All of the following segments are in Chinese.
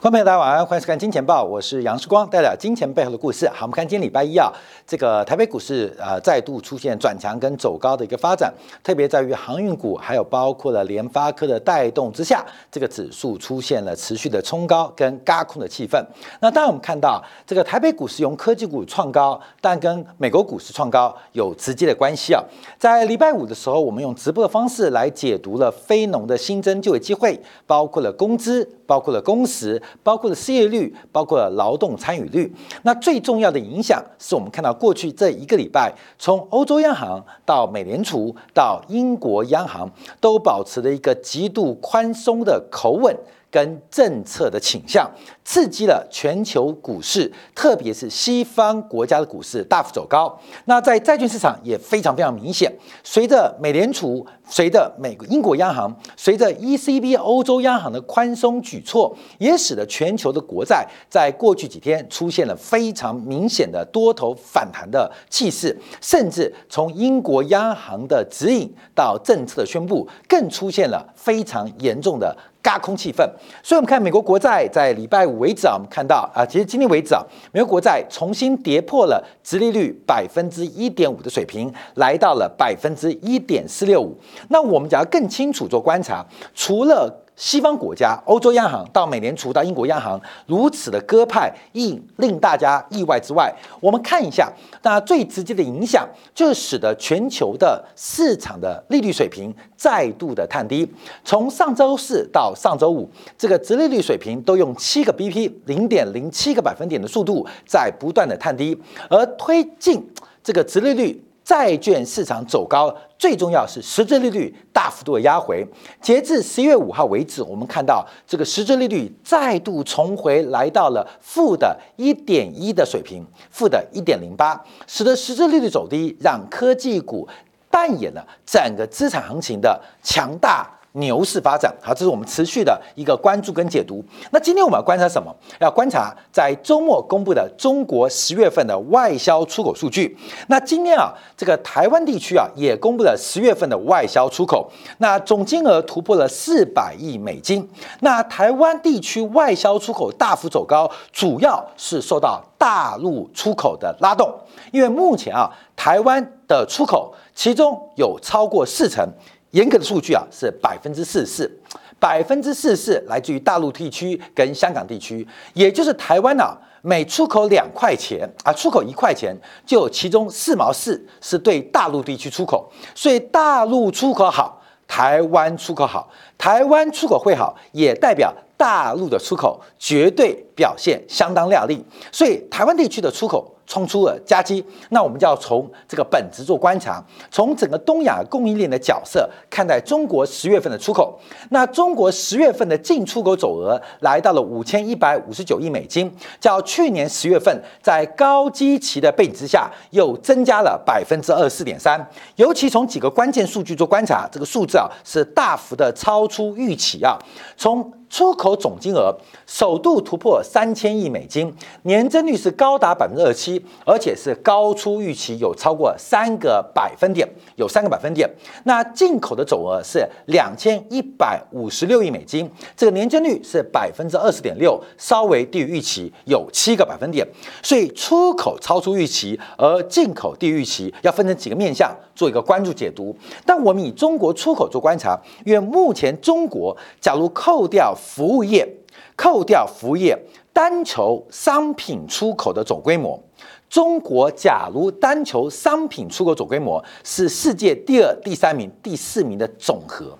观众朋友，大家晚安，欢迎收看《金钱报》，我是杨世光，带来金钱背后的故事。好，我们看今天礼拜一啊，这个台北股市呃再度出现转强跟走高的一个发展，特别在于航运股，还有包括了联发科的带动之下，这个指数出现了持续的冲高跟嘎空的气氛。那当然我们看到这个台北股市用科技股创高，但跟美国股市创高有直接的关系啊。在礼拜五的时候，我们用直播的方式来解读了非农的新增就业机会，包括了工资，包括了工时。包括了失业率，包括了劳动参与率。那最重要的影响是我们看到过去这一个礼拜，从欧洲央行到美联储到英国央行，都保持了一个极度宽松的口吻。跟政策的倾向，刺激了全球股市，特别是西方国家的股市大幅走高。那在债券市场也非常非常明显，随着美联储、随着美国、英国央行、随着 ECB 欧洲央行的宽松举措，也使得全球的国债在过去几天出现了非常明显的多头反弹的气势，甚至从英国央行的指引到政策的宣布，更出现了非常严重的。轧空气氛，所以我们看美国国债在礼拜五为止啊，我们看到啊，其实今天为止啊，美国国债重新跌破了直利率百分之一点五的水平，来到了百分之一点四六五。那我们只要更清楚做观察，除了。西方国家、欧洲央行到美联储到英国央行如此的鸽派，意令大家意外之外，我们看一下，那最直接的影响就是使得全球的市场的利率水平再度的探低。从上周四到上周五，这个直利率水平都用七个 BP 零点零七个百分点的速度在不断的探低，而推进这个直利率。债券市场走高，最重要是实质利率大幅度的压回。截至十一月五号为止，我们看到这个实质利率再度重回来到了负的一点一的水平，负的一点零八，使得实质利率走低，让科技股扮演了整个资产行情的强大。牛市发展，好，这是我们持续的一个关注跟解读。那今天我们要观察什么？要观察在周末公布的中国十月份的外销出口数据。那今天啊，这个台湾地区啊也公布了十月份的外销出口，那总金额突破了四百亿美金。那台湾地区外销出口大幅走高，主要是受到大陆出口的拉动，因为目前啊，台湾的出口其中有超过四成。严格的数据啊，是百分之四十四，百分之四十四来自于大陆地区跟香港地区，也就是台湾啊，每出口两块钱啊，出口一块钱，就有其中四毛四是对大陆地区出口，所以大陆出口好，台湾出口好，台湾出口会好，也代表大陆的出口绝对表现相当亮丽，所以台湾地区的出口。冲出了夹击，那我们就要从这个本质做观察，从整个东亚供应链的角色看待中国十月份的出口。那中国十月份的进出口总额来到了五千一百五十九亿美金，较去年十月份在高基期的背景之下，又增加了百分之二十四点三。尤其从几个关键数据做观察，这个数字啊是大幅的超出预期啊，从。出口总金额首度突破三千亿美金，年增率是高达百分之二七，而且是高出预期，有超过三个百分点，有三个百分点。那进口的总额是两千一百五十六亿美金，这个年增率是百分之二十点六，稍微低于预期，有七个百分点。所以出口超出预期，而进口低于预期，要分成几个面向做一个关注解读。但我们以中国出口做观察，因为目前中国假如扣掉服务业扣掉服务业，单求商品出口的总规模，中国假如单求商品出口总规模是世界第二、第三名、第四名的总和，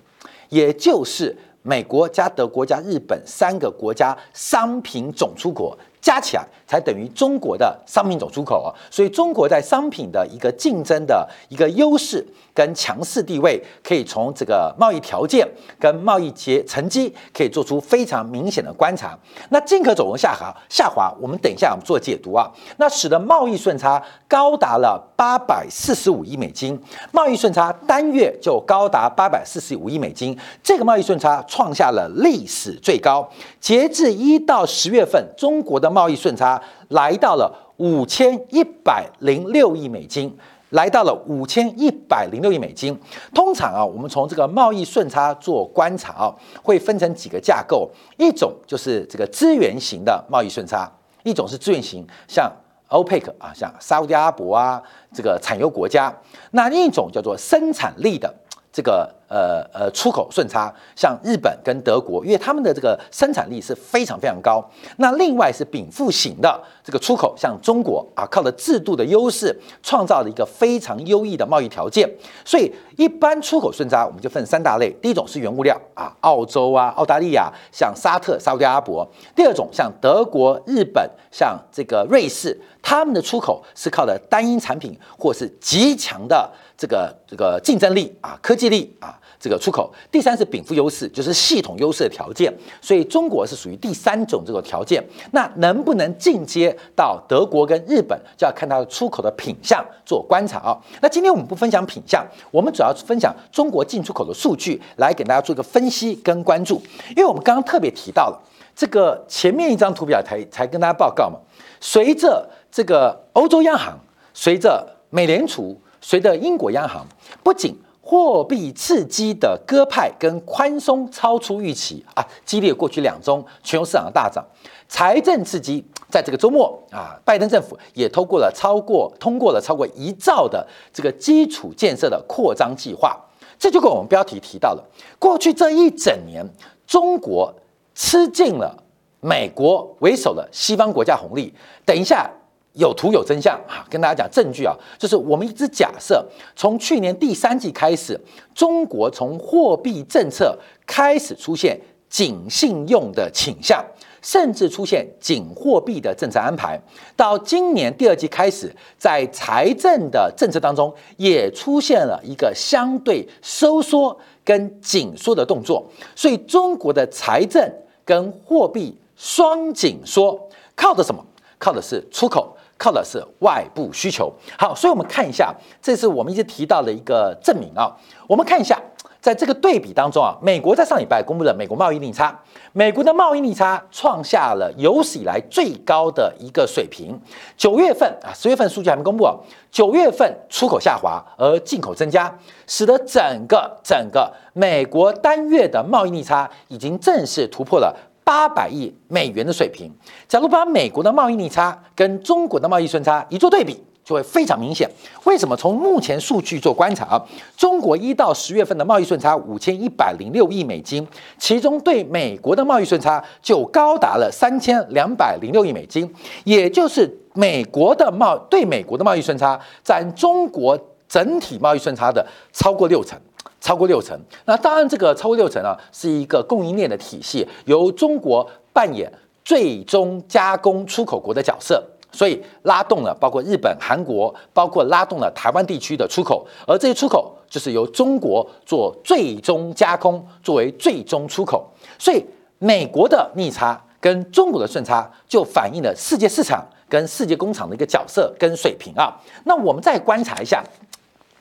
也就是美国加德国加日本三个国家商品总出口加起来，才等于中国的商品总出口啊。所以中国在商品的一个竞争的一个优势。跟强势地位可以从这个贸易条件跟贸易结成绩可以做出非常明显的观察。那进口总额下滑，下滑，我们等一下我们做解读啊。那使得贸易顺差高达了八百四十五亿美金，贸易顺差单月就高达八百四十五亿美金，这个贸易顺差创下了历史最高。截至一到十月份，中国的贸易顺差来到了五千一百零六亿美金。来到了五千一百零六亿美金。通常啊，我们从这个贸易顺差做观察啊，会分成几个架构，一种就是这个资源型的贸易顺差，一种是资源型，像 OPEC 啊，像沙特阿拉伯啊，这个产油国家。那另一种叫做生产力的。这个呃呃出口顺差，像日本跟德国，因为他们的这个生产力是非常非常高。那另外是禀赋型的这个出口，像中国啊，靠的制度的优势，创造了一个非常优异的贸易条件。所以一般出口顺差我们就分三大类，第一种是原物料啊，澳洲啊、澳大利亚，像沙特、沙特阿伯；第二种像德国、日本，像这个瑞士，他们的出口是靠的单一产品或是极强的。这个这个竞争力啊，科技力啊，这个出口。第三是禀赋优势，就是系统优势的条件。所以中国是属于第三种这个条件。那能不能进阶到德国跟日本，就要看它的出口的品相做观察啊。那今天我们不分享品相，我们主要分享中国进出口的数据，来给大家做一个分析跟关注。因为我们刚刚特别提到了这个前面一张图表才才跟大家报告嘛。随着这个欧洲央行，随着美联储。随着英国央行不仅货币刺激的鸽派跟宽松超出预期啊，激烈过去两周全球市场的大涨，财政刺激在这个周末啊，拜登政府也通过了超过通过了超过一兆的这个基础建设的扩张计划，这就跟我们标题提到了，过去这一整年中国吃尽了美国为首的西方国家红利，等一下。有图有真相啊！跟大家讲证据啊，就是我们一直假设，从去年第三季开始，中国从货币政策开始出现紧信用的倾向，甚至出现紧货币的政策安排，到今年第二季开始，在财政的政策当中也出现了一个相对收缩跟紧缩的动作，所以中国的财政跟货币双紧缩，靠的什么？靠的是出口。靠的是外部需求。好，所以我们看一下，这是我们一直提到的一个证明啊。我们看一下，在这个对比当中啊，美国在上礼拜公布了美国贸易逆差，美国的贸易逆差创下了有史以来最高的一个水平。九月份啊，十月份数据还没公布啊，九月份出口下滑，而进口增加，使得整个整个美国单月的贸易逆差已经正式突破了。八百亿美元的水平，假如把美国的贸易逆差跟中国的贸易顺差一做对比，就会非常明显。为什么？从目前数据做观察啊，中国一到十月份的贸易顺差五千一百零六亿美金，其中对美国的贸易顺差就高达了三千两百零六亿美金，也就是美国的贸对美国的贸易顺差占中国整体贸易顺差的超过六成。超过六成，那当然这个超过六成啊，是一个供应链的体系，由中国扮演最终加工出口国的角色，所以拉动了包括日本、韩国，包括拉动了台湾地区的出口，而这些出口就是由中国做最终加工作为最终出口，所以美国的逆差跟中国的顺差就反映了世界市场跟世界工厂的一个角色跟水平啊。那我们再观察一下。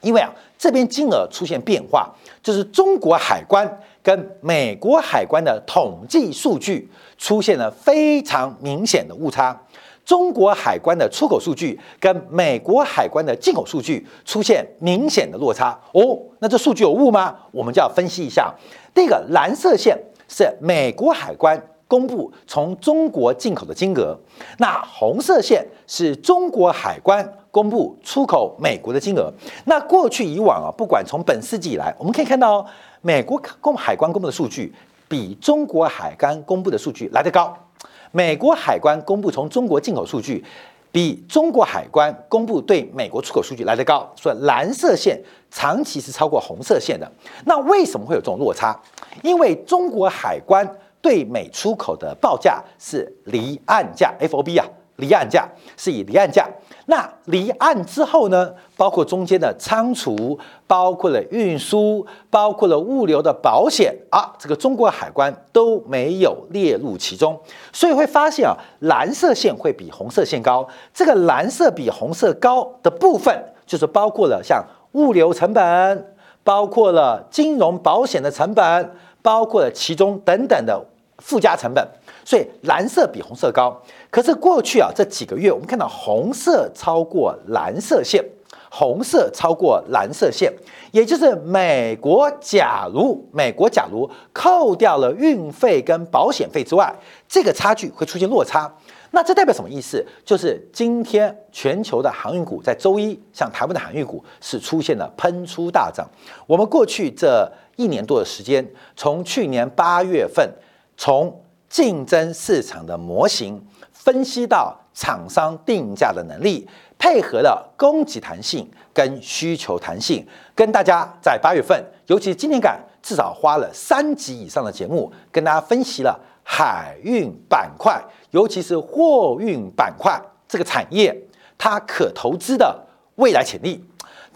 因为啊，这边金额出现变化，就是中国海关跟美国海关的统计数据出现了非常明显的误差。中国海关的出口数据跟美国海关的进口数据出现明显的落差。哦，那这数据有误吗？我们就要分析一下。第一个蓝色线是美国海关公布从中国进口的金额，那红色线是中国海关。公布出口美国的金额，那过去以往啊，不管从本世纪以来，我们可以看到美国公海关公布的数据比中国海关公布的数据来得高。美国海关公布从中国进口数据，比中国海关公布对美国出口数据来得高，所以蓝色线长期是超过红色线的。那为什么会有这种落差？因为中国海关对美出口的报价是离岸价 （FOB） 啊，离岸价是以离岸价。那离岸之后呢？包括中间的仓储，包括了运输，包括了物流的保险啊，这个中国海关都没有列入其中，所以会发现啊，蓝色线会比红色线高。这个蓝色比红色高的部分，就是包括了像物流成本，包括了金融保险的成本，包括了其中等等的附加成本。所以蓝色比红色高。可是过去啊这几个月，我们看到红色超过蓝色线，红色超过蓝色线，也就是美国假如美国假如扣掉了运费跟保险费之外，这个差距会出现落差。那这代表什么意思？就是今天全球的航运股在周一，像台湾的航运股是出现了喷出大涨。我们过去这一年多的时间，从去年八月份，从竞争市场的模型分析到厂商定价的能力，配合了供给弹性跟需求弹性，跟大家在八月份，尤其今年感，至少花了三集以上的节目，跟大家分析了海运板块。尤其是货运板块这个产业，它可投资的未来潜力，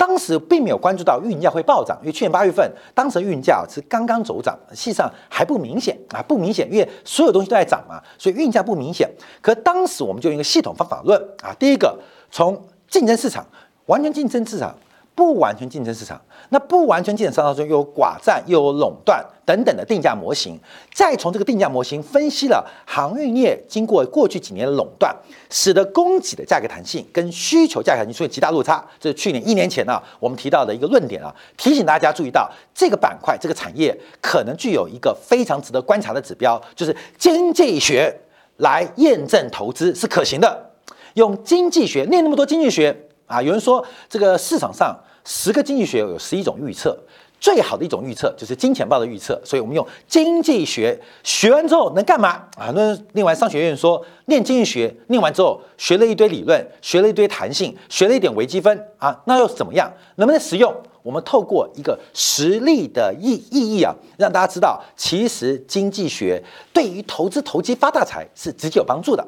当时并没有关注到运价会暴涨，因为去年八月份当时运价是刚刚走涨，实际上还不明显啊，不明显，因为所有东西都在涨嘛，所以运价不明显。可当时我们就用一个系统方法论啊，第一个从竞争市场，完全竞争市场。不完全竞争市场，那不完全竞争市场当中又有寡占，又有垄断等等的定价模型，再从这个定价模型分析了航运业经过过去几年的垄断，使得供给的价格弹性跟需求价格弹性出现极大落差。这是去年一年前呢，我们提到的一个论点啊，提醒大家注意到这个板块这个产业可能具有一个非常值得观察的指标，就是经济学来验证投资是可行的。用经济学念那么多经济学。啊，有人说这个市场上十个经济学有十一种预测，最好的一种预测就是金钱豹的预测，所以我们用经济学学完之后能干嘛啊？那另外商学院说念经济学念完之后学了一堆理论，学了一堆弹性，学了一点微积分啊，那又怎么样？能不能实用？我们透过一个实例的意意义啊，让大家知道，其实经济学对于投资投机发大财是直接有帮助的。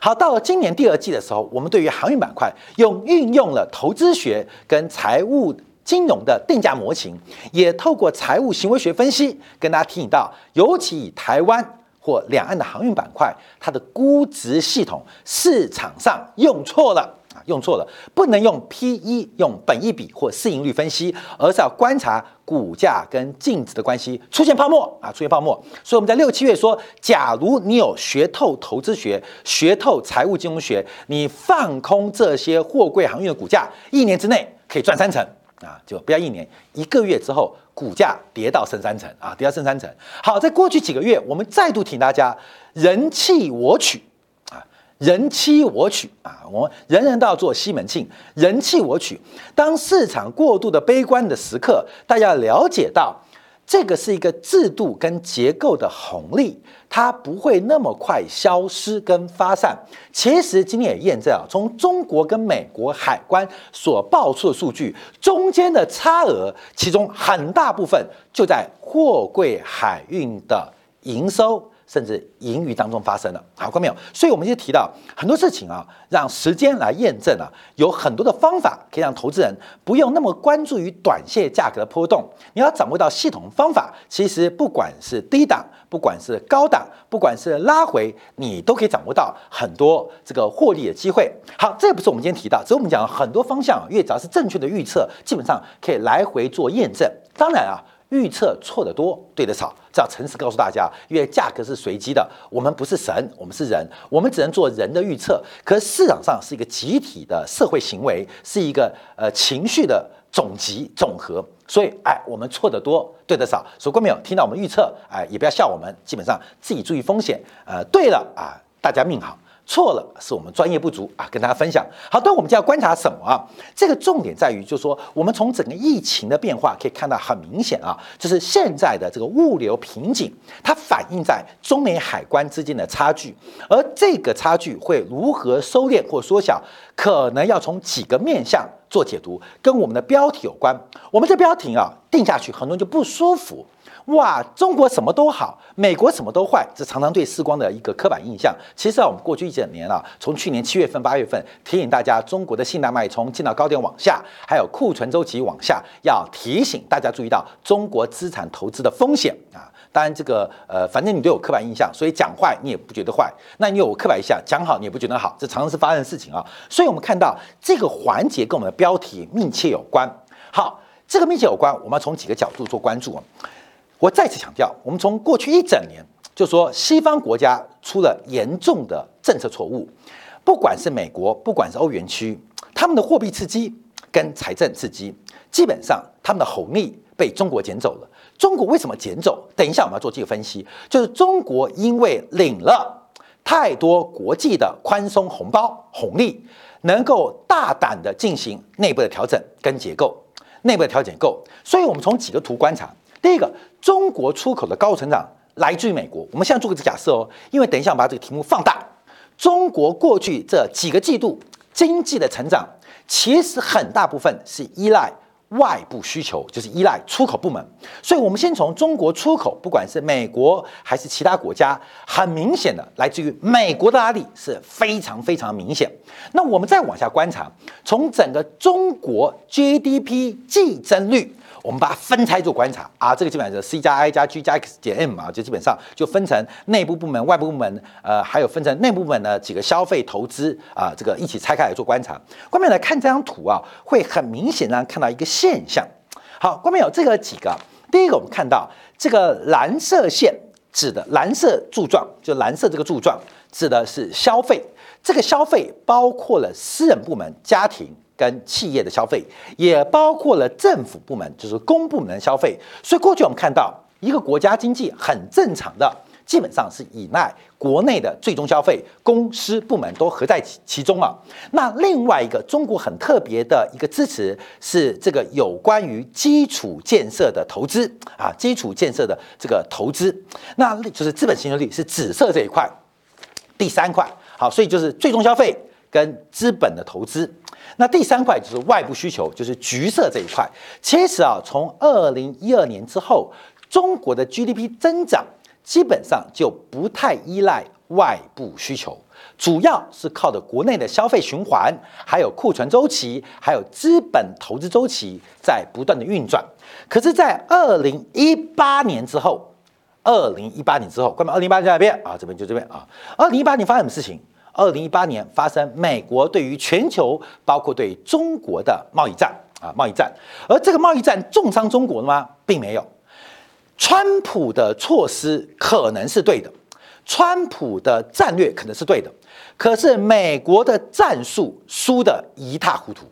好，到了今年第二季的时候，我们对于航运板块用运用了投资学跟财务金融的定价模型，也透过财务行为学分析，跟大家提醒到，尤其以台湾或两岸的航运板块，它的估值系统市场上用错了。啊用错了，不能用 P E 用本益比或市盈率分析，而是要观察股价跟净值的关系出现泡沫啊，出现泡沫。所以我们在六七月说，假如你有学透投资学、学透财务金融学，你放空这些货柜航运的股价，一年之内可以赚三成啊，就不要一年，一个月之后股价跌到剩三成啊，跌到剩三成。好，在过去几个月，我们再度提醒大家，人弃我取。人欺我取啊！我人人都要做西门庆，人气我取。当市场过度的悲观的时刻，大家了解到，这个是一个制度跟结构的红利，它不会那么快消失跟发散。其实今天也验证啊，从中国跟美国海关所报出的数据，中间的差额，其中很大部分就在货柜海运的营收。甚至盈余当中发生了，好看没有？所以我们就提到很多事情啊，让时间来验证啊，有很多的方法可以让投资人不用那么关注于短线价格的波动。你要掌握到系统方法，其实不管是低档，不管是高档，不管是拉回，你都可以掌握到很多这个获利的机会。好，这不是我们今天提到，只是我们讲很多方向，因为只要是正确的预测，基本上可以来回做验证。当然啊。预测错的多，对的少，这要诚实告诉大家，因为价格是随机的，我们不是神，我们是人，我们只能做人的预测。可是市场上是一个集体的社会行为，是一个呃情绪的总集总和，所以哎，我们错的多，对的少。所以没有听到我们预测，哎，也不要笑我们，基本上自己注意风险。呃，对了啊，大家命好。错了，是我们专业不足啊，跟大家分享。好，但我们就要观察什么啊？这个重点在于，就是说，我们从整个疫情的变化可以看到很明显啊，就是现在的这个物流瓶颈，它反映在中美海关之间的差距，而这个差距会如何收敛或缩小，可能要从几个面向做解读，跟我们的标题有关。我们这标题啊定下去，很多人就不舒服。哇，中国什么都好，美国什么都坏，这常常对世光的一个刻板印象。其实啊，我们过去一整年啊，从去年七月份、八月份提醒大家，中国的信贷脉冲进到高点往下，还有库存周期往下，要提醒大家注意到中国资产投资的风险啊。当然，这个呃，反正你对我刻板印象，所以讲坏你也不觉得坏，那你有刻板印象，讲好你也不觉得好，这常常是发生的事情啊。所以我们看到这个环节跟我们的标题密切有关。好，这个密切有关，我们要从几个角度做关注。我再次强调，我们从过去一整年，就说西方国家出了严重的政策错误，不管是美国，不管是欧元区，他们的货币刺激跟财政刺激，基本上他们的红利被中国捡走了。中国为什么捡走？等一下我们要做这个分析，就是中国因为领了太多国际的宽松红包红利，能够大胆的进行内部的调整跟结构，内部的调整够。所以我们从几个图观察，第一个，中国出口的高成长来自于美国。我们现在做个假设哦，因为等一下我们把这个题目放大，中国过去这几个季度经济的成长，其实很大部分是依赖。外部需求就是依赖出口部门，所以我们先从中国出口，不管是美国还是其他国家，很明显的来自于美国的压力是非常非常明显。那我们再往下观察，从整个中国 GDP 季增率。我们把它分拆做观察啊，这个基本上是 C 加 I 加 G 加 X 减 M 啊，就基本上就分成内部部门、外部部门，呃，还有分成内部部门的几个消费投资啊，这个一起拆开来做观察。观众来看这张图啊，会很明显的看到一个现象。好，观众有这个几个，第一个我们看到这个蓝色线指的蓝色柱状，就蓝色这个柱状指的是消费，这个消费包括了私人部门、家庭。跟企业的消费，也包括了政府部门，就是公部门消费。所以过去我们看到，一个国家经济很正常的，基本上是依赖国内的最终消费，公司部门都合在其其中啊。那另外一个中国很特别的一个支持是这个有关于基础建设的投资啊，基础建设的这个投资，那就是资本形成率是紫色这一块，第三块好，所以就是最终消费跟资本的投资。那第三块就是外部需求，就是橘色这一块。其实啊，从二零一二年之后，中国的 GDP 增长基本上就不太依赖外部需求，主要是靠的国内的消费循环，还有库存周期，还有资本投资周期在不断的运转。可是，在二零一八年之后，二零一八年之后，关门二零一八年在哪边啊？这边就这边啊。二零一八年发生什么事情？二零一八年发生美国对于全球，包括对中国的贸易战啊，贸易战，而这个贸易战重伤中国了吗？并没有。川普的措施可能是对的，川普的战略可能是对的，可是美国的战术输得一塌糊涂。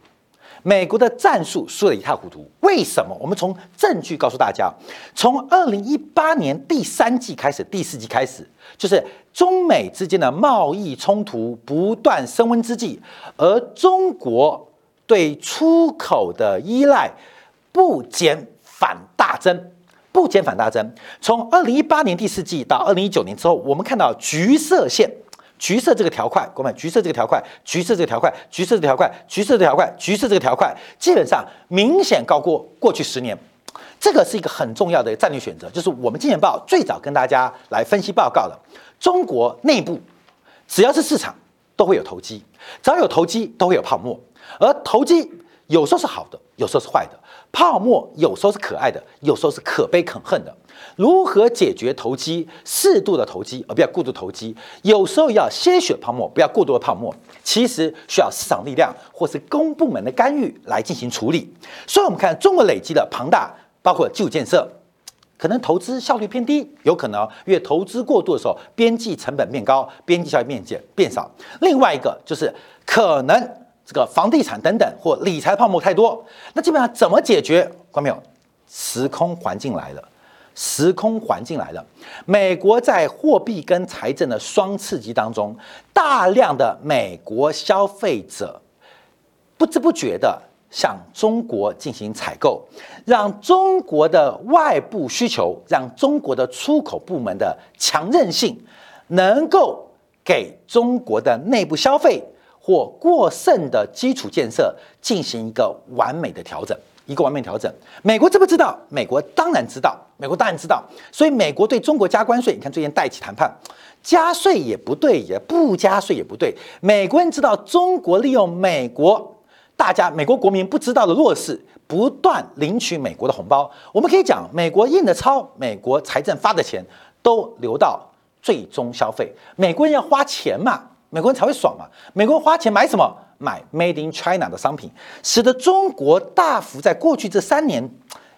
美国的战术输得一塌糊涂，为什么？我们从证据告诉大家，从二零一八年第三季开始，第四季开始，就是中美之间的贸易冲突不断升温之际，而中国对出口的依赖不减反大增，不减反大增。从二零一八年第四季到二零一九年之后，我们看到橘色线。橘色这个条块，各位，橘色这个条块，橘色这个条块，橘色这条块，橘色这条块，橘色这个条块，基本上明显高过过去十年。这个是一个很重要的战略选择，就是我们金钱报最早跟大家来分析报告的。中国内部只要是市场，都会有投机，只要有投机，都会有泡沫，而投机有时候是好的，有时候是坏的。泡沫有时候是可爱的，有时候是可悲可恨的。如何解决投机？适度的投机，而不要过度投机。有时候要鲜血泡沫，不要过多的泡沫。其实需要市场力量或是公部门的干预来进行处理。所以，我们看中国累积的庞大，包括基础建设，可能投资效率偏低，有可能因为投资过度的时候，边际成本变高，边际效益变减变少。另外一个就是可能。这个房地产等等或理财泡沫太多，那基本上怎么解决？看到没有？时空环境来了，时空环境来了。美国在货币跟财政的双刺激当中，大量的美国消费者不知不觉的向中国进行采购，让中国的外部需求，让中国的出口部门的强韧性，能够给中国的内部消费。或过剩的基础建设进行一个完美的调整，一个完美调整。美国知不知道？美国当然知道，美国当然知道。所以美国对中国加关税，你看最近代起谈判，加税也不对，也不加税也不对。美国人知道中国利用美国大家美国国民不知道的弱势，不断领取美国的红包。我们可以讲，美国印的钞，美国财政发的钱都流到最终消费。美国人要花钱嘛？美国人才会爽嘛？美国人花钱买什么？买 Made in China 的商品，使得中国大幅在过去这三年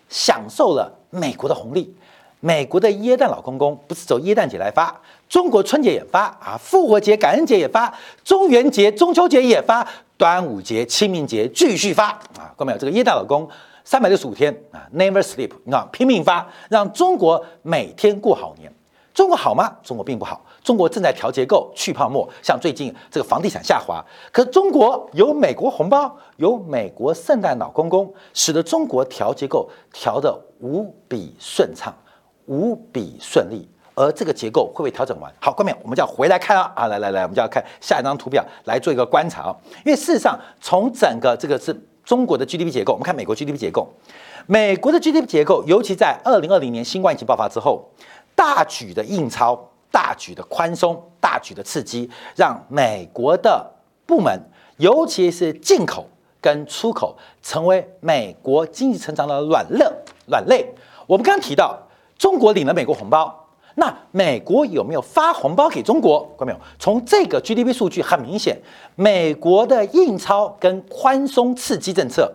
享受了美国的红利。美国的耶诞老公公不是走耶诞节来发，中国春节也发啊，复活节、感恩节也发，中元节、中秋节也发，端午节、清明节继续发啊！看到没有？这个耶诞老公三百六十五天啊，never sleep，你看拼命发，让中国每天过好年。中国好吗？中国并不好。中国正在调结构、去泡沫。像最近这个房地产下滑，可中国有美国红包，有美国圣诞老公公，使得中国调结构调得无比顺畅、无比顺利。而这个结构会不会调整完？好，后面我们就要回来看了啊！来来来，我们就要看下一张图表来做一个观察啊。因为事实上，从整个这个是中国的 GDP 结构，我们看美国 GDP 结构，美国的 GDP 结构，尤其在二零二零年新冠疫情爆发之后。大举的印钞、大举的宽松、大举的刺激，让美国的部门，尤其是进口跟出口，成为美国经济成长的软肋。软肋。我们刚刚提到，中国领了美国红包，那美国有没有发红包给中国？看到没有？从这个 GDP 数据很明显，美国的印钞跟宽松刺激政策，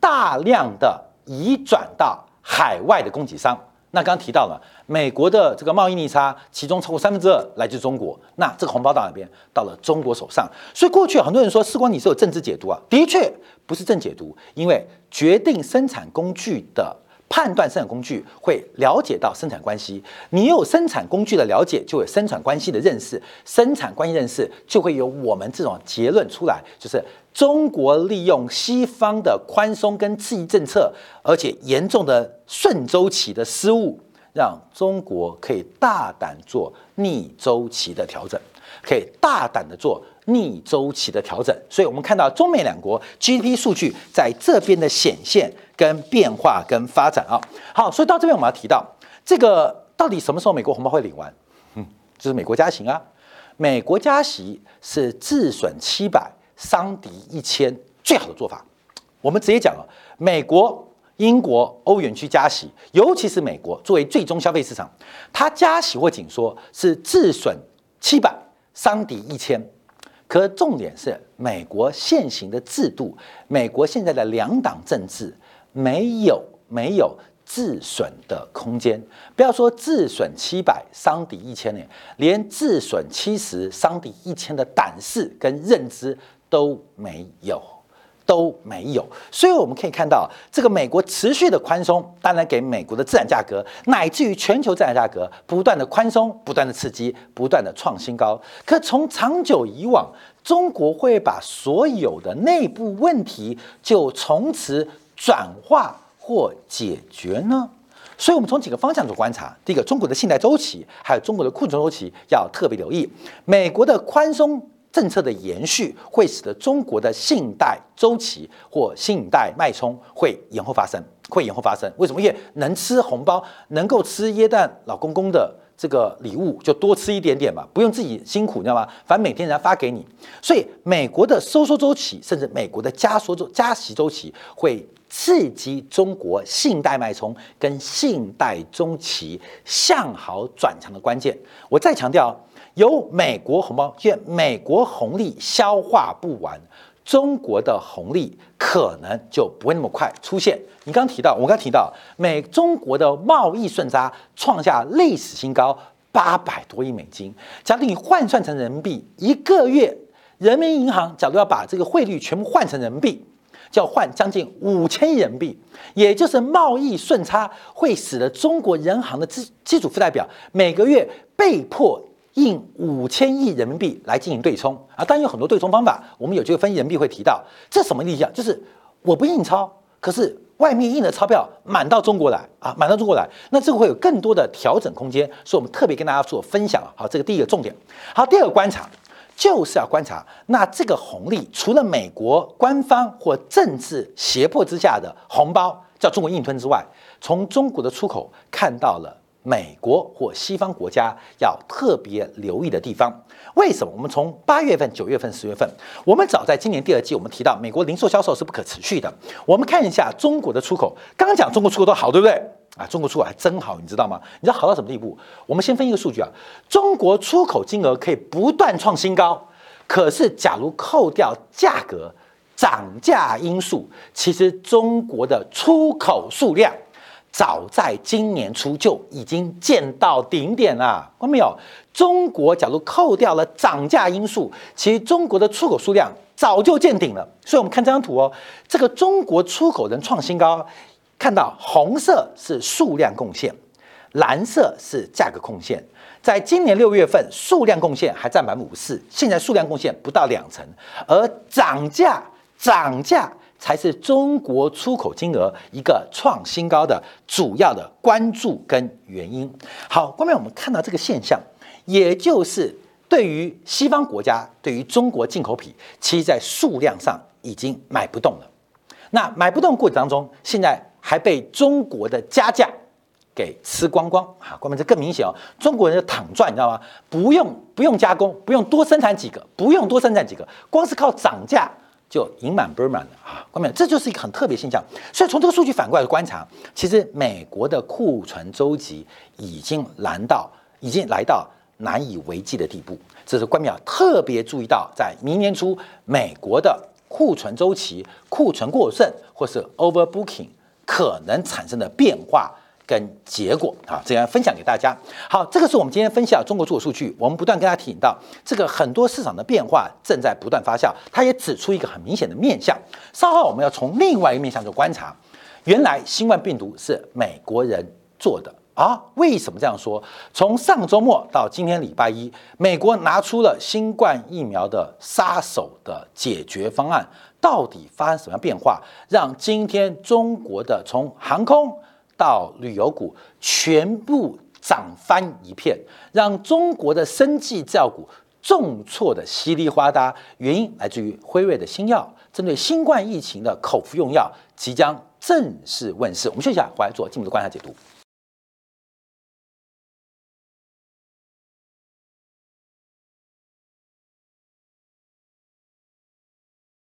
大量的移转到海外的供给商。那刚提到了美国的这个贸易逆差，其中超过三分之二来自中国。那这个红包到哪边？到了中国手上。所以过去很多人说，时光你是有政治解读啊，的确不是正解读，因为决定生产工具的。判断生产工具会了解到生产关系，你有生产工具的了解，就有生产关系的认识，生产关系认识就会有我们这种结论出来，就是中国利用西方的宽松跟刺激政策，而且严重的顺周期的失误，让中国可以大胆做逆周期的调整，可以大胆的做。逆周期的调整，所以我们看到中美两国 GDP 数据在这边的显现、跟变化、跟发展啊。好，所以到这边我们要提到这个到底什么时候美国红包会领完？嗯，就是美国加息啊。美国加息是自损七百，伤敌一千，最好的做法。我们直接讲了，美国、英国、欧元区加息，尤其是美国作为最终消费市场，它加息或紧缩是自损七百，伤敌一千。可重点是，美国现行的制度，美国现在的两党政治没有没有自损的空间。不要说自损七百伤敌一千呢，连自损七十伤敌一千的胆识跟认知都没有。都没有，所以我们可以看到，这个美国持续的宽松，当然给美国的自然价格，乃至于全球自然价格不断的宽松，不断的刺激，不断的创新高。可从长久以往，中国会把所有的内部问题就从此转化或解决呢？所以，我们从几个方向做观察：第一个，中国的信贷周期，还有中国的库存周期，要特别留意美国的宽松。政策的延续会使得中国的信贷周期或信贷脉冲会延后发生，会延后发生。为什么？因为能吃红包，能够吃耶诞老公公的这个礼物，就多吃一点点嘛，不用自己辛苦，你知道吗？反正每天人家发给你。所以，美国的收缩周期，甚至美国的加缩周加息周期，会刺激中国信贷脉冲跟信贷中期向好转强的关键。我再强调。有美国红包，因为美国红利消化不完，中国的红利可能就不会那么快出现。你刚提到，我刚提到，美中国的贸易顺差创下历史新高，八百多亿美金。假如你换算成人民币，一个月，人民银行假如要把这个汇率全部换成人民币，就要换将近五千亿人民币。也就是贸易顺差会使得中国人行的基基础负债表每个月被迫。印五千亿人民币来进行对冲啊，当然有很多对冲方法，我们有机会分析人民币会提到，这什么意思啊？就是我不印钞，可是外面印的钞票满到中国来啊，满到中国来，那这个会有更多的调整空间，所以我们特别跟大家做分享好，这个第一个重点。好，第二个观察就是要观察，那这个红利除了美国官方或政治胁迫之下的红包叫中国硬吞之外，从中国的出口看到了。美国或西方国家要特别留意的地方，为什么？我们从八月份、九月份、十月份，我们早在今年第二季，我们提到美国零售销售是不可持续的。我们看一下中国的出口，刚刚讲中国出口都好，对不对？啊，中国出口还真好，你知道吗？你知道好到什么地步？我们先分一个数据啊，中国出口金额可以不断创新高，可是假如扣掉价格涨价因素，其实中国的出口数量。早在今年初就已经见到顶点了。看到没有？中国假如扣掉了涨价因素，其实中国的出口数量早就见顶了。所以我们看这张图哦，这个中国出口人创新高，看到红色是数量贡献，蓝色是价格贡献。在今年六月份，数量贡献还占百分之五四，现在数量贡献不到两成，而涨价涨价才是中国出口金额一个创新高的主要的关注跟原因。好，后面我们看到这个现象，也就是对于西方国家对于中国进口品，其实在数量上已经买不动了。那买不动过程当中，现在还被中国的加价。给吃光光啊！关明这更明显哦，中国人就躺赚，你知道吗？不用不用加工，不用多生产几个，不用多生产几个，光是靠涨价就盈满钵满了啊！关明这就是一个很特别现象。所以从这个数据反过来观察，其实美国的库存周期已经难到已经来到难以为继的地步。这是关淼特别注意到，在明年初美国的库存周期、库存过剩或是 overbooking 可能产生的变化。跟结果啊，这样分享给大家。好，这个是我们今天分享中国出口数据。我们不断跟大家提醒到，这个很多市场的变化正在不断发酵。它也指出一个很明显的面相。稍后我们要从另外一个面相做观察。原来新冠病毒是美国人做的啊？为什么这样说？从上周末到今天礼拜一，美国拿出了新冠疫苗的杀手的解决方案，到底发生什么样变化，让今天中国的从航空。到旅游股全部涨翻一片，让中国的生技制药股重挫的稀里哗啦。原因来自于辉瑞的新药，针对新冠疫情的口服用药即将正式问世。我们休息一下，回来做进一步的观察解读。